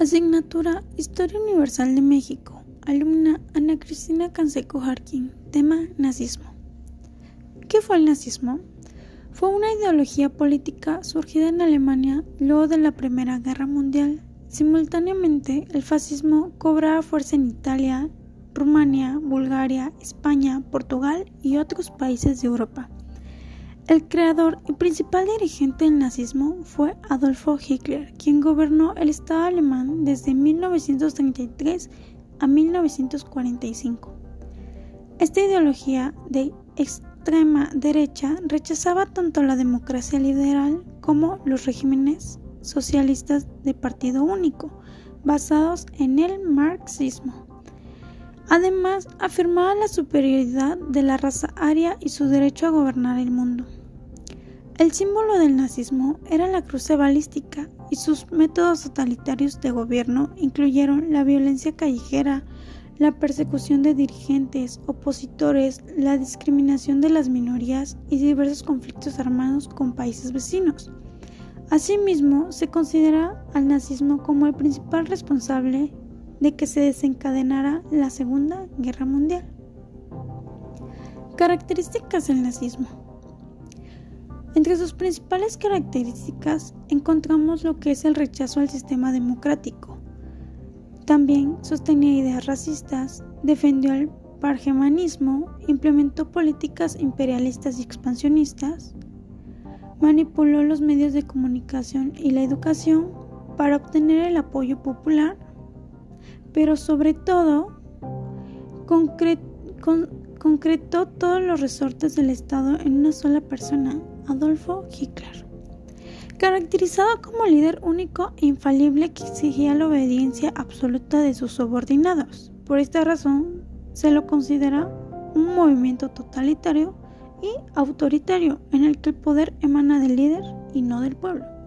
Asignatura Historia Universal de México. Alumna Ana Cristina Canseco Jarquín. Tema Nazismo. ¿Qué fue el nazismo? Fue una ideología política surgida en Alemania luego de la Primera Guerra Mundial. Simultáneamente, el fascismo cobraba fuerza en Italia, Rumania, Bulgaria, España, Portugal y otros países de Europa. El creador y principal dirigente del nazismo fue Adolfo Hitler, quien gobernó el Estado alemán desde 1933 a 1945. Esta ideología de extrema derecha rechazaba tanto la democracia liberal como los regímenes socialistas de partido único, basados en el marxismo. Además, afirmaba la superioridad de la raza aria y su derecho a gobernar el mundo. El símbolo del nazismo era la cruce balística y sus métodos totalitarios de gobierno incluyeron la violencia callejera, la persecución de dirigentes, opositores, la discriminación de las minorías y diversos conflictos armados con países vecinos. Asimismo, se considera al nazismo como el principal responsable de que se desencadenara la Segunda Guerra Mundial. Características del nazismo. Entre sus principales características encontramos lo que es el rechazo al sistema democrático. También sostenía ideas racistas, defendió el pargemanismo, implementó políticas imperialistas y expansionistas, manipuló los medios de comunicación y la educación para obtener el apoyo popular, pero sobre todo concretó todos los resortes del Estado en una sola persona, Adolfo Hitler. Caracterizado como líder único e infalible que exigía la obediencia absoluta de sus subordinados. Por esta razón, se lo considera un movimiento totalitario y autoritario en el que el poder emana del líder y no del pueblo.